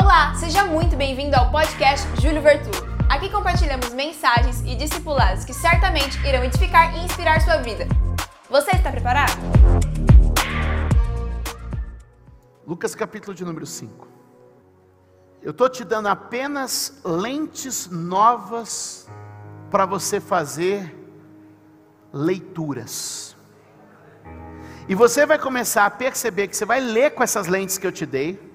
Olá, seja muito bem-vindo ao podcast Júlio Vertulo. Aqui compartilhamos mensagens e discipulados que certamente irão edificar e inspirar sua vida. Você está preparado? Lucas capítulo de número 5. Eu estou te dando apenas lentes novas para você fazer leituras. E você vai começar a perceber que você vai ler com essas lentes que eu te dei,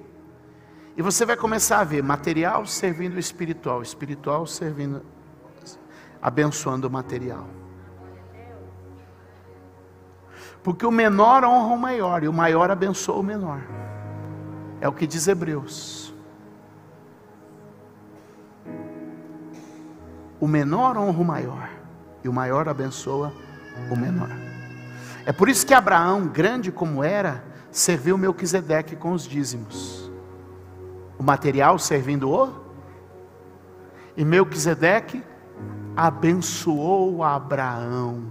e você vai começar a ver material servindo o espiritual, espiritual servindo, abençoando o material. Porque o menor honra o maior, e o maior abençoa o menor. É o que diz Hebreus. O menor honra o maior, e o maior abençoa o menor. É por isso que Abraão, grande como era, serviu Melquisedeque com os dízimos o material servindo o. E Melquisedeque abençoou Abraão.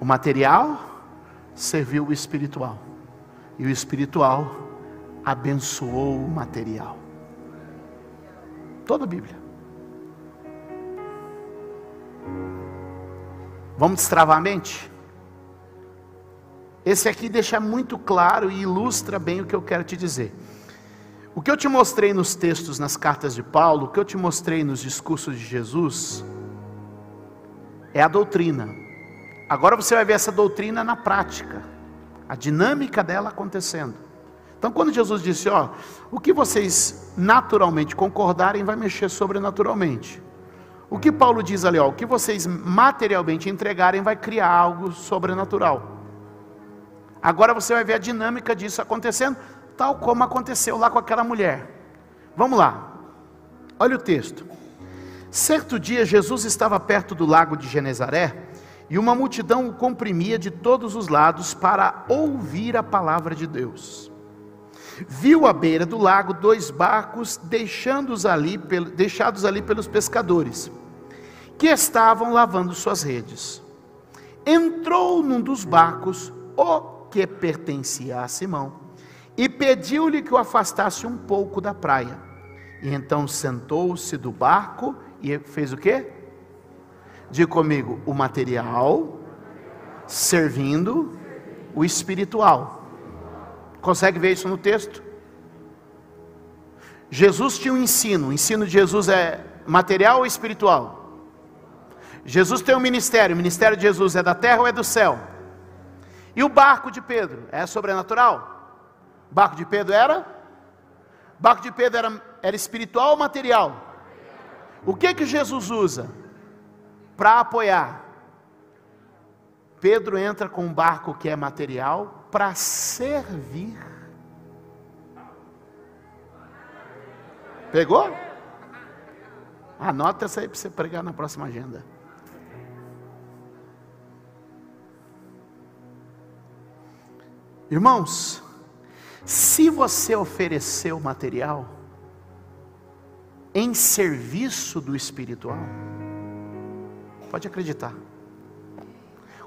O material serviu o espiritual. E o espiritual abençoou o material. Toda a Bíblia. Vamos destravar a mente? Esse aqui deixa muito claro e ilustra bem o que eu quero te dizer. O que eu te mostrei nos textos, nas cartas de Paulo, o que eu te mostrei nos discursos de Jesus, é a doutrina. Agora você vai ver essa doutrina na prática, a dinâmica dela acontecendo. Então, quando Jesus disse, ó, o que vocês naturalmente concordarem vai mexer sobrenaturalmente. O que Paulo diz ali, ó, o que vocês materialmente entregarem vai criar algo sobrenatural. Agora você vai ver a dinâmica disso acontecendo, tal como aconteceu lá com aquela mulher. Vamos lá, olha o texto. Certo dia, Jesus estava perto do lago de Genezaré e uma multidão o comprimia de todos os lados para ouvir a palavra de Deus. Viu à beira do lago dois barcos deixados ali, deixados ali pelos pescadores, que estavam lavando suas redes. Entrou num dos barcos, o que pertencia a Simão, e pediu-lhe que o afastasse um pouco da praia. E então sentou-se do barco e fez o quê? Diga comigo, o material servindo o espiritual. Consegue ver isso no texto? Jesus tinha um ensino, o ensino de Jesus é material ou espiritual? Jesus tem um ministério, o ministério de Jesus é da terra ou é do céu? E o barco de Pedro? É sobrenatural? Barco de Pedro era? Barco de Pedro era, era espiritual ou material? O que que Jesus usa para apoiar? Pedro entra com um barco que é material para servir. Pegou? Anota essa aí para você pregar na próxima agenda. Irmãos, se você oferecer o material em serviço do espiritual, pode acreditar,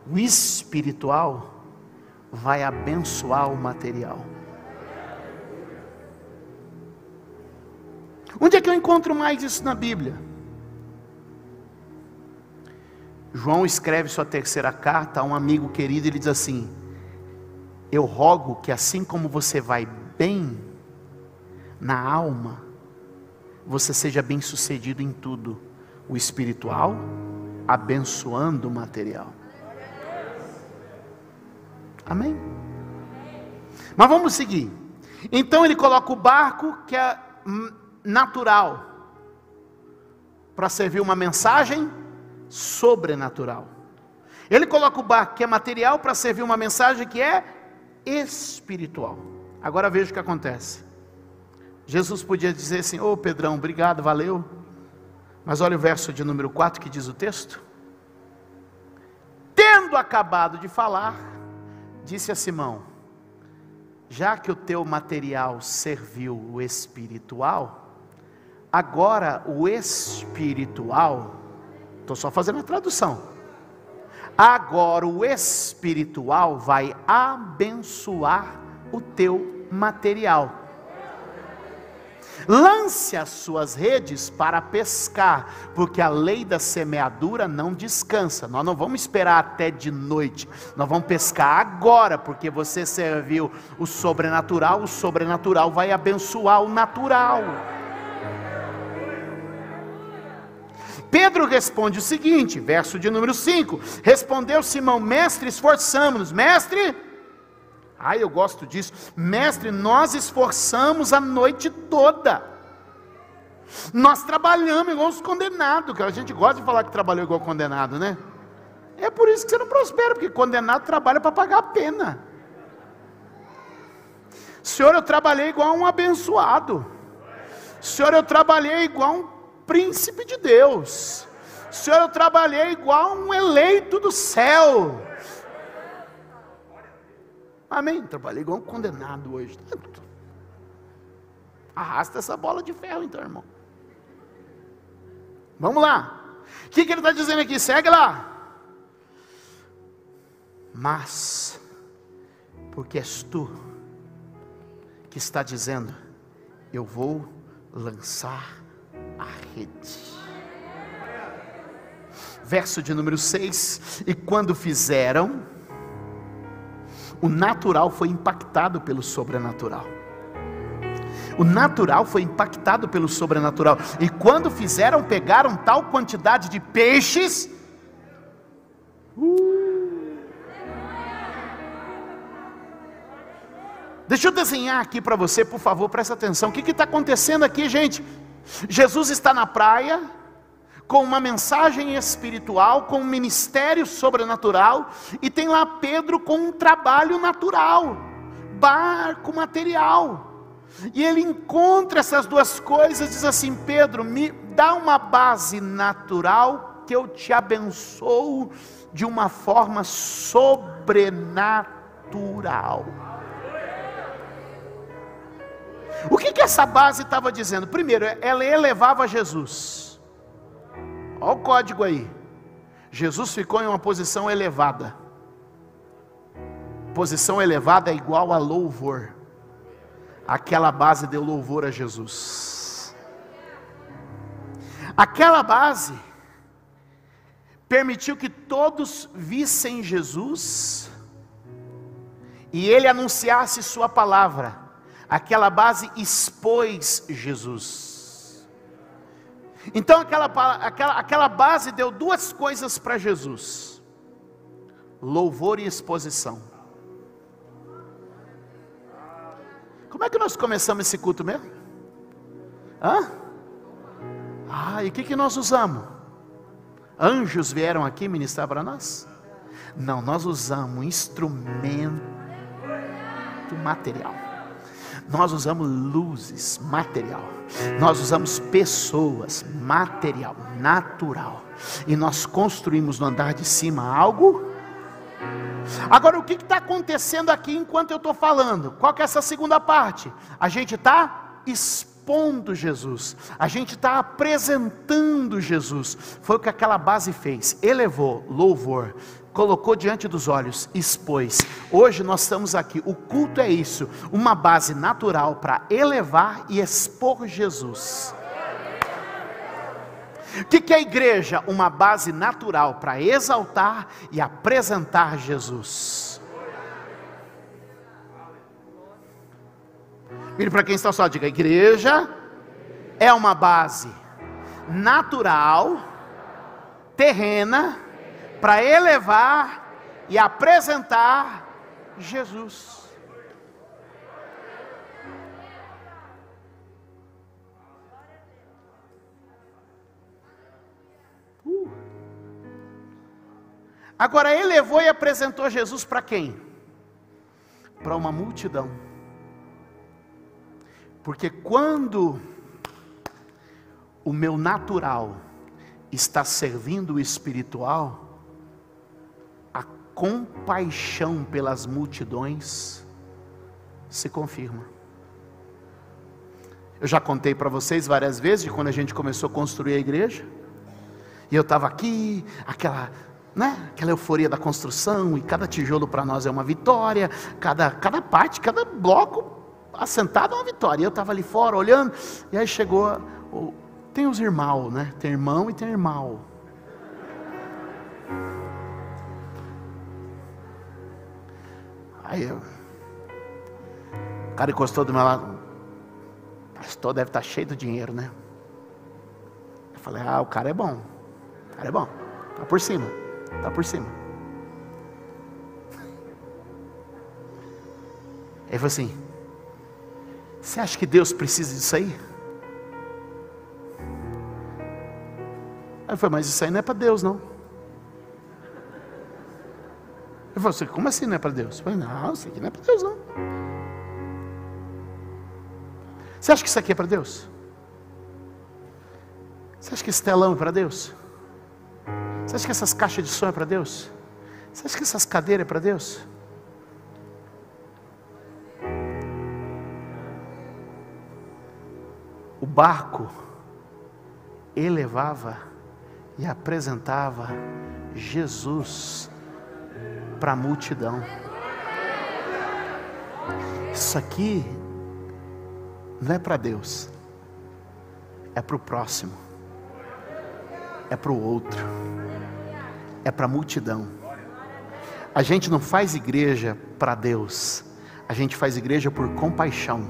o espiritual vai abençoar o material. Onde é que eu encontro mais isso na Bíblia? João escreve sua terceira carta a um amigo querido, ele diz assim: eu rogo que assim como você vai bem na alma, você seja bem sucedido em tudo, o espiritual, abençoando o material. Amém? Mas vamos seguir. Então ele coloca o barco que é natural para servir uma mensagem sobrenatural. Ele coloca o barco que é material para servir uma mensagem que é espiritual. Agora veja o que acontece. Jesus podia dizer assim: Ô oh, Pedrão, obrigado, valeu. Mas olha o verso de número 4 que diz o texto. Tendo acabado de falar, disse a Simão: Já que o teu material serviu o espiritual, agora o espiritual, estou só fazendo a tradução Agora o espiritual vai abençoar o teu material. Lance as suas redes para pescar, porque a lei da semeadura não descansa. Nós não vamos esperar até de noite, nós vamos pescar agora, porque você serviu o sobrenatural, o sobrenatural vai abençoar o natural. Pedro responde o seguinte, verso de número 5: Respondeu Simão, mestre, esforçamos-nos, mestre. Ai, eu gosto disso, mestre. Nós esforçamos a noite toda, nós trabalhamos igual os condenados, que a gente gosta de falar que trabalhou igual condenado, né? É por isso que você não prospera, porque condenado trabalha para pagar a pena. Senhor, eu trabalhei igual um abençoado. Senhor, eu trabalhei igual um príncipe de Deus. Senhor, eu trabalhei igual um eleito do céu. Amém. Trabalhei igual um condenado hoje. Arrasta essa bola de ferro, então, irmão. Vamos lá. O que, que ele está dizendo aqui? Segue lá. Mas, porque és tu que está dizendo, eu vou lançar a rede. Verso de número 6: E quando fizeram, o natural foi impactado pelo sobrenatural. O natural foi impactado pelo sobrenatural. E quando fizeram, pegaram tal quantidade de peixes. Deixa eu desenhar aqui para você, por favor, presta atenção. O que está acontecendo aqui, gente? Jesus está na praia, com uma mensagem espiritual, com um ministério sobrenatural, e tem lá Pedro com um trabalho natural, barco material. E ele encontra essas duas coisas, diz assim: Pedro, me dá uma base natural que eu te abençoo de uma forma sobrenatural. O que, que essa base estava dizendo? Primeiro, ela elevava Jesus. Olha o código aí. Jesus ficou em uma posição elevada. Posição elevada é igual a louvor. Aquela base deu louvor a Jesus. Aquela base permitiu que todos vissem Jesus e ele anunciasse Sua palavra aquela base expôs Jesus. Então aquela, aquela, aquela base deu duas coisas para Jesus: louvor e exposição. Como é que nós começamos esse culto mesmo? Hã? Ah, e o que, que nós usamos? Anjos vieram aqui ministrar para nós? Não, nós usamos instrumento material. Nós usamos luzes, material. Nós usamos pessoas, material, natural. E nós construímos no andar de cima algo. Agora, o que está acontecendo aqui enquanto eu estou falando? Qual que é essa segunda parte? A gente está expondo Jesus, a gente está apresentando Jesus. Foi o que aquela base fez, elevou louvor, colocou diante dos olhos, expôs. Hoje nós estamos aqui, o culto é isso, uma base natural para elevar e expor Jesus. O que, que é a igreja? Uma base natural para exaltar e apresentar Jesus. Vire para quem está só, diga: igreja é uma base natural, terrena, para elevar e apresentar Jesus. Uh. Agora ele levou e apresentou Jesus para quem? Para uma multidão. Porque quando o meu natural está servindo o espiritual, compaixão pelas multidões se confirma. Eu já contei para vocês várias vezes de quando a gente começou a construir a igreja. E eu estava aqui, aquela, né, aquela euforia da construção, e cada tijolo para nós é uma vitória, cada, cada parte, cada bloco assentado é uma vitória. Eu estava ali fora olhando, e aí chegou. Tem os irmãos, né? Tem irmão e tem irmão. Aí eu, o cara encostou do meu lado. Pastor deve estar tá cheio de dinheiro, né? Eu falei, ah, o cara é bom. O cara é bom. Tá por cima. Tá por cima. Ele falou assim: Você acha que Deus precisa disso aí? Aí falei, mas isso aí não é para Deus, não. Ele falou assim, como assim não é para Deus? Eu falei, não, isso aqui não é para Deus, não. Você acha que isso aqui é para Deus? Você acha que esse telão é para Deus? Você acha que essas caixas de som é para Deus? Você acha que essas cadeiras é para Deus? O barco elevava e apresentava Jesus para a multidão. Isso aqui não é para Deus, é para o próximo, é para o outro, é para a multidão. A gente não faz igreja para Deus, a gente faz igreja por compaixão,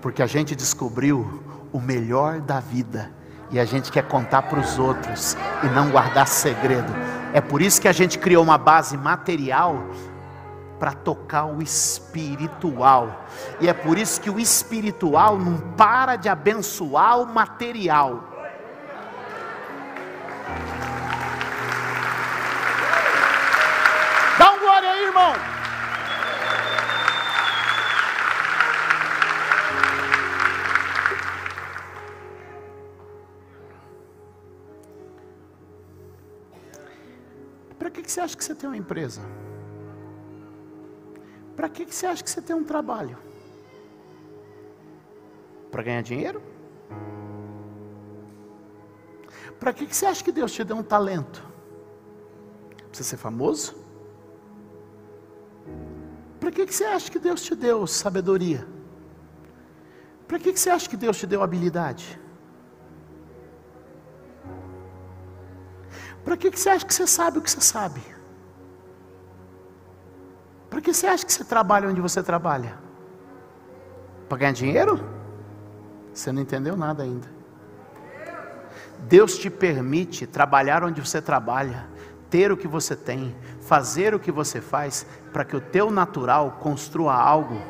porque a gente descobriu o melhor da vida e a gente quer contar para os outros e não guardar segredo. É por isso que a gente criou uma base material para tocar o espiritual. E é por isso que o espiritual não para de abençoar o material. Que você acha que você tem uma empresa? Para que você acha que você tem um trabalho? Para ganhar dinheiro? Para que você acha que Deus te deu um talento? Para você ser famoso? Para que você acha que Deus te deu sabedoria? Para que você acha que Deus te deu habilidade? Que, que você acha que você sabe o que você sabe? Para que você acha que você trabalha onde você trabalha? Para ganhar dinheiro? Você não entendeu nada ainda. Deus te permite trabalhar onde você trabalha, ter o que você tem, fazer o que você faz, para que o teu natural construa algo.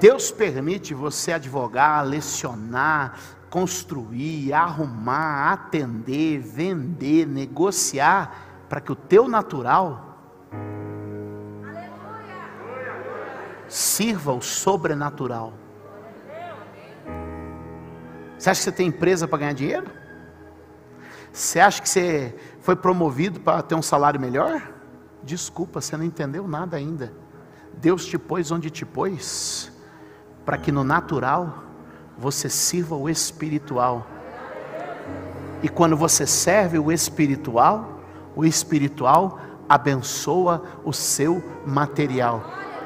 Deus permite você advogar, lecionar, construir, arrumar, atender, vender, negociar, para que o teu natural sirva o sobrenatural. Você acha que você tem empresa para ganhar dinheiro? Você acha que você foi promovido para ter um salário melhor? Desculpa, você não entendeu nada ainda. Deus te pôs onde te pôs, para que no natural você sirva o espiritual. E quando você serve o espiritual, o espiritual abençoa o seu material.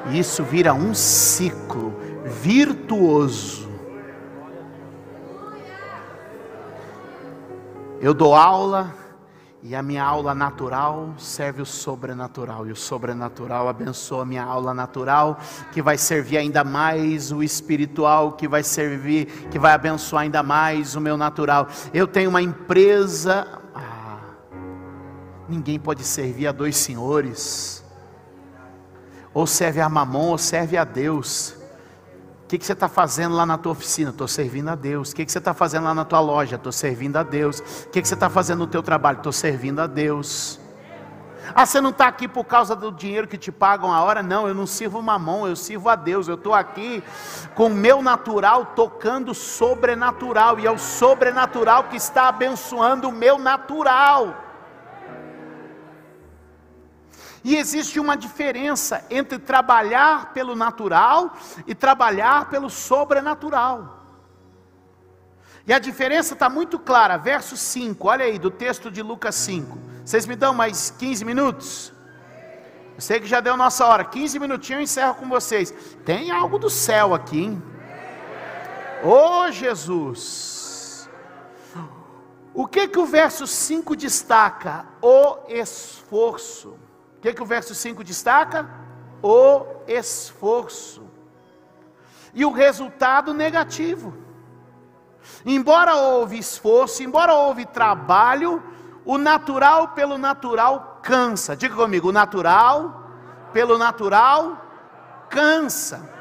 E isso vira um ciclo virtuoso. Eu dou aula, e a minha aula natural serve o sobrenatural, e o sobrenatural abençoa a minha aula natural, que vai servir ainda mais o espiritual, que vai servir, que vai abençoar ainda mais o meu natural. Eu tenho uma empresa, ah, ninguém pode servir a dois senhores, ou serve a mamon, ou serve a Deus que, que você está fazendo lá na tua oficina? Estou servindo a Deus. O que, que você está fazendo lá na tua loja? Estou servindo a Deus. O que, que você está fazendo no teu trabalho? Estou servindo a Deus. Ah, você não está aqui por causa do dinheiro que te pagam a hora? Não, eu não sirvo mamão, eu sirvo a Deus. Eu estou aqui com o meu natural tocando sobrenatural, e é o sobrenatural que está abençoando o meu natural. E existe uma diferença entre trabalhar pelo natural e trabalhar pelo sobrenatural. E a diferença está muito clara, verso 5, olha aí, do texto de Lucas 5. Vocês me dão mais 15 minutos? Eu sei que já deu nossa hora, 15 minutinhos eu encerro com vocês. Tem algo do céu aqui, hein? Ô oh, Jesus! O que que o verso 5 destaca? O esforço. O que que o verso 5 destaca? O esforço. E o resultado negativo. Embora houve esforço, embora houve trabalho, o natural pelo natural cansa. Diga comigo, o natural pelo natural cansa.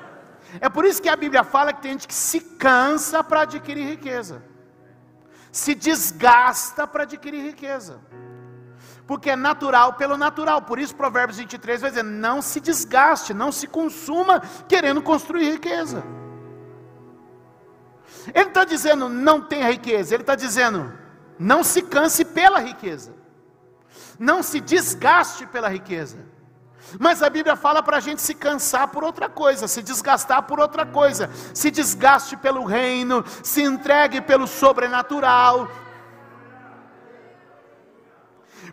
É por isso que a Bíblia fala que tem gente que se cansa para adquirir riqueza, se desgasta para adquirir riqueza, porque é natural pelo natural. Por isso, Provérbios 23 vai dizer: não se desgaste, não se consuma querendo construir riqueza. Ele está dizendo não tenha riqueza, ele está dizendo não se canse pela riqueza, não se desgaste pela riqueza. Mas a Bíblia fala para a gente se cansar por outra coisa, se desgastar por outra coisa, se desgaste pelo reino, se entregue pelo sobrenatural.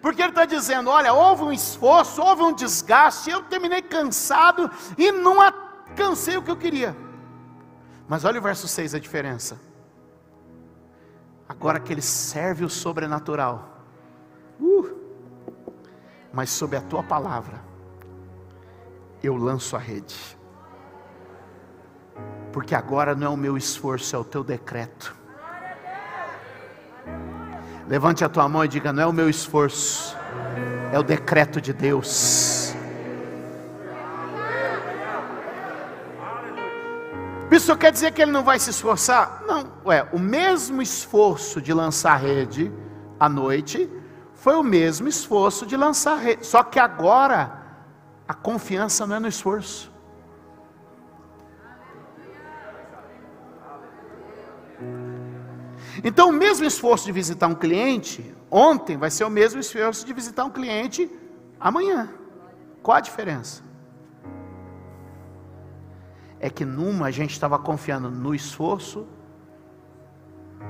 Porque ele está dizendo: olha, houve um esforço, houve um desgaste, eu terminei cansado e não alcancei o que eu queria. Mas olha o verso 6 a diferença. Agora que ele serve o sobrenatural, uh, mas sob a tua palavra, eu lanço a rede. Porque agora não é o meu esforço, é o teu decreto. Levante a tua mão e diga: não é o meu esforço, é o decreto de Deus. Isso quer dizer que ele não vai se esforçar? Não, ué, o mesmo esforço de lançar rede à noite foi o mesmo esforço de lançar rede, só que agora a confiança não é no esforço. Então, o mesmo esforço de visitar um cliente ontem vai ser o mesmo esforço de visitar um cliente amanhã. Qual a diferença? é que numa a gente estava confiando no esforço,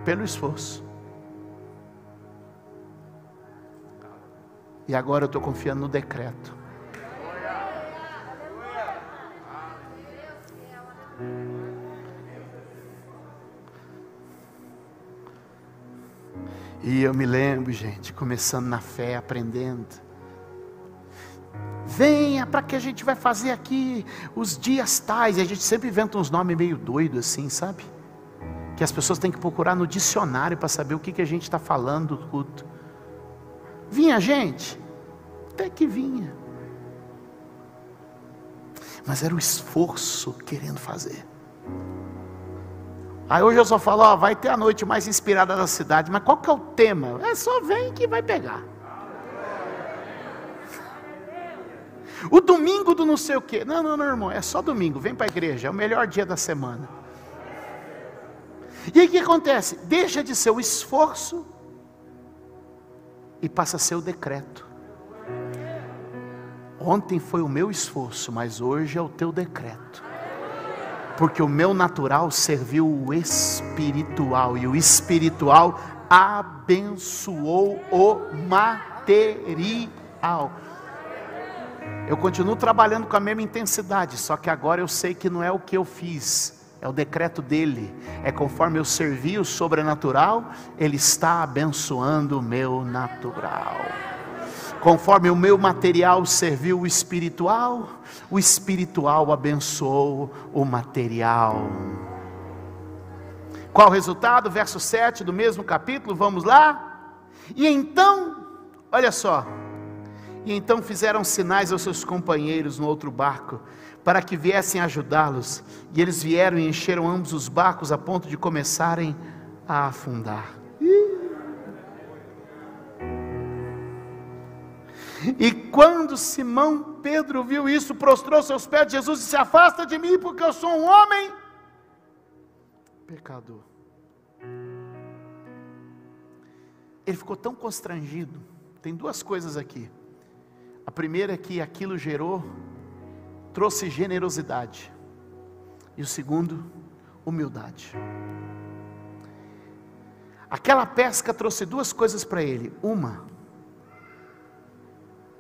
pelo esforço. E agora eu estou confiando no decreto. E eu me lembro, gente, começando na fé, aprendendo. Venha, para que a gente vai fazer aqui os dias tais. E a gente sempre inventa uns nomes meio doidos assim, sabe? Que as pessoas têm que procurar no dicionário para saber o que, que a gente está falando do culto. Vinha gente? Até que vinha. Mas era o esforço querendo fazer. Aí hoje eu só falo, ó, vai ter a noite mais inspirada da cidade, mas qual que é o tema? É só vem que vai pegar. O domingo do não sei o quê. Não, não, não, irmão, é só domingo, vem para a igreja, é o melhor dia da semana. E aí o que acontece? Deixa de ser o esforço e passa a ser o decreto. Ontem foi o meu esforço, mas hoje é o teu decreto. Porque o meu natural serviu o espiritual e o espiritual abençoou o material. Eu continuo trabalhando com a mesma intensidade, só que agora eu sei que não é o que eu fiz, é o decreto dele. É conforme eu servi o sobrenatural, ele está abençoando o meu natural. Conforme o meu material serviu o espiritual, o espiritual abençoou o material. Qual o resultado? Verso 7 do mesmo capítulo, vamos lá? E então, olha só, e então fizeram sinais aos seus companheiros no outro barco, para que viessem ajudá-los. E eles vieram e encheram ambos os barcos a ponto de começarem a afundar. E quando Simão Pedro viu isso, prostrou seus pés de Jesus e se afasta de mim, porque eu sou um homem pecador. Ele ficou tão constrangido. Tem duas coisas aqui. A primeira é que aquilo gerou, trouxe generosidade. E o segundo, humildade. Aquela pesca trouxe duas coisas para ele. Uma,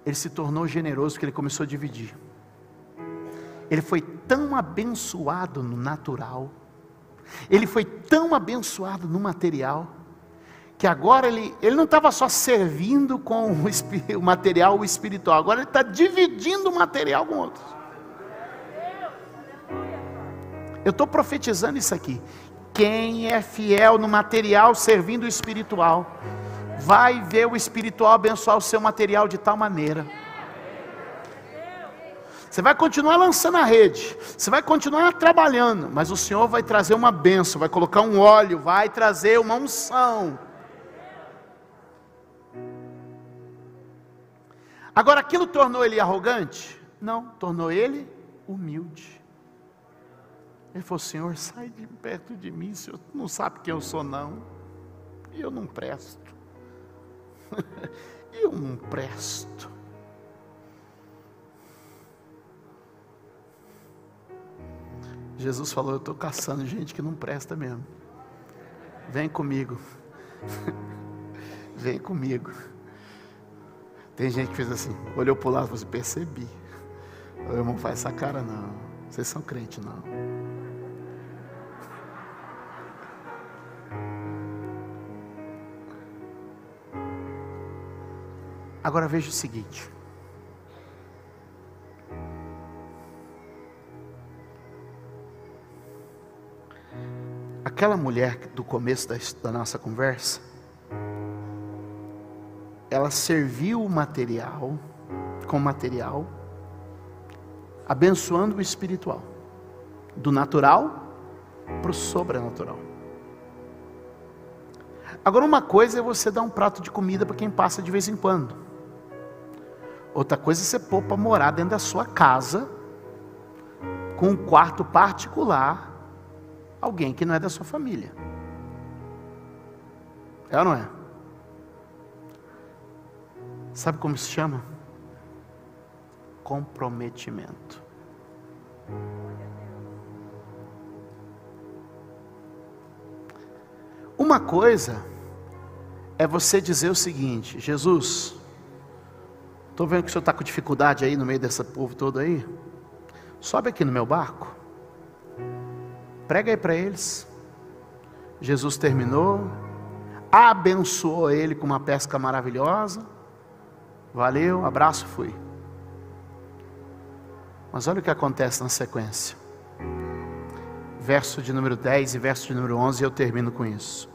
ele se tornou generoso porque ele começou a dividir. Ele foi tão abençoado no natural, ele foi tão abençoado no material, que agora ele, ele não estava só servindo com o, o material o espiritual, agora ele está dividindo o material com outros. Eu estou profetizando isso aqui. Quem é fiel no material servindo o espiritual, vai ver o espiritual abençoar o seu material de tal maneira. Você vai continuar lançando a rede, você vai continuar trabalhando, mas o Senhor vai trazer uma benção, vai colocar um óleo, vai trazer uma unção. Agora, aquilo tornou ele arrogante? Não, tornou ele humilde. Ele falou: Senhor, sai de perto de mim, Senhor não sabe quem eu sou, não. E eu não presto. eu não presto. Jesus falou: Eu estou caçando gente que não presta mesmo. Vem comigo. Vem comigo. Tem gente que fez assim, olhou para o lado e falou assim, percebi. O irmão faz essa cara, não. Vocês são crentes, não. Agora veja o seguinte. Aquela mulher do começo da, da nossa conversa, ela serviu o material, com material, abençoando o espiritual, do natural para o sobrenatural. Agora, uma coisa é você dar um prato de comida para quem passa de vez em quando, outra coisa é você pôr para morar dentro da sua casa, com um quarto particular, alguém que não é da sua família. É ou não é? Sabe como se chama? Comprometimento. Uma coisa é você dizer o seguinte: Jesus, estou vendo que o senhor está com dificuldade aí no meio desse povo todo aí. Sobe aqui no meu barco. Prega aí para eles. Jesus terminou, abençoou ele com uma pesca maravilhosa Valeu, abraço, fui. Mas olha o que acontece na sequência. Verso de número 10 e verso de número 11, eu termino com isso.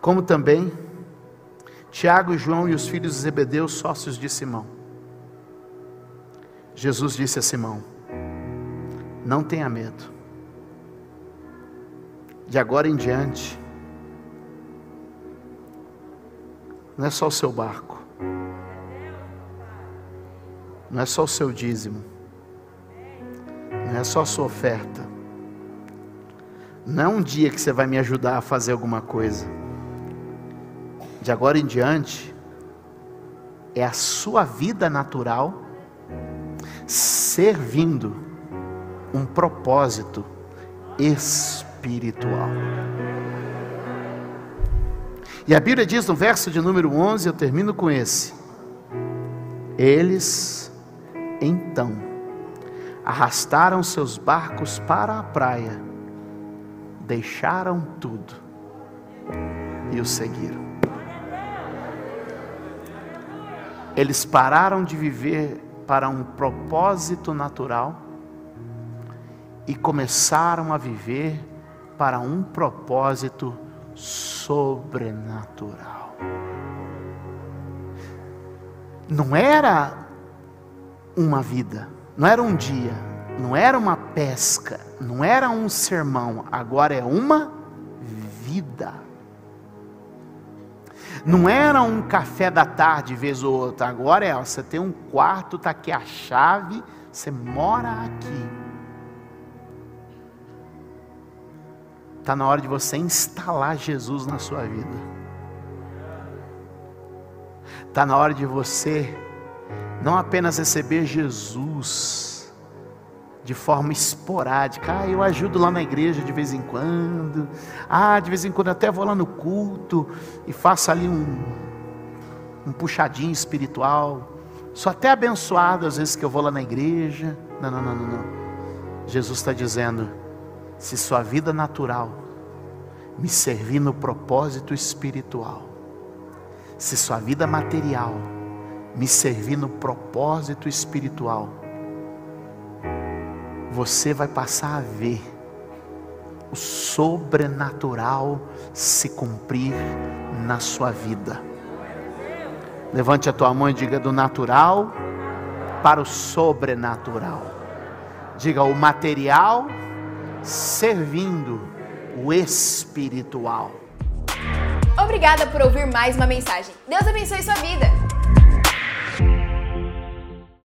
Como também Tiago, João e os filhos de Zebedeu, sócios de Simão. Jesus disse a Simão: Não tenha medo. De agora em diante, não é só o seu barco, não é só o seu dízimo, não é só a sua oferta, não é um dia que você vai me ajudar a fazer alguma coisa. De agora em diante, é a sua vida natural servindo um propósito espiritual. E a Bíblia diz no verso de número 11, eu termino com esse: Eles então arrastaram seus barcos para a praia, deixaram tudo e o seguiram. Eles pararam de viver para um propósito natural e começaram a viver para um propósito sobrenatural. Não era uma vida, não era um dia, não era uma pesca, não era um sermão, agora é uma vida. Não era um café da tarde, vez ou outra, agora é, você tem um quarto, está aqui a chave, você mora aqui. Está na hora de você instalar Jesus na sua vida. Está na hora de você não apenas receber Jesus de forma esporádica. Ah, eu ajudo lá na igreja de vez em quando. Ah, de vez em quando até vou lá no culto e faço ali um, um puxadinho espiritual. Sou até abençoado às vezes que eu vou lá na igreja. Não, não, não, não. não. Jesus está dizendo: se sua vida natural me servir no propósito espiritual, se sua vida material me servir no propósito espiritual, você vai passar a ver o sobrenatural se cumprir na sua vida. Levante a tua mão e diga do natural para o sobrenatural. Diga o material servindo o espiritual. Obrigada por ouvir mais uma mensagem. Deus abençoe sua vida.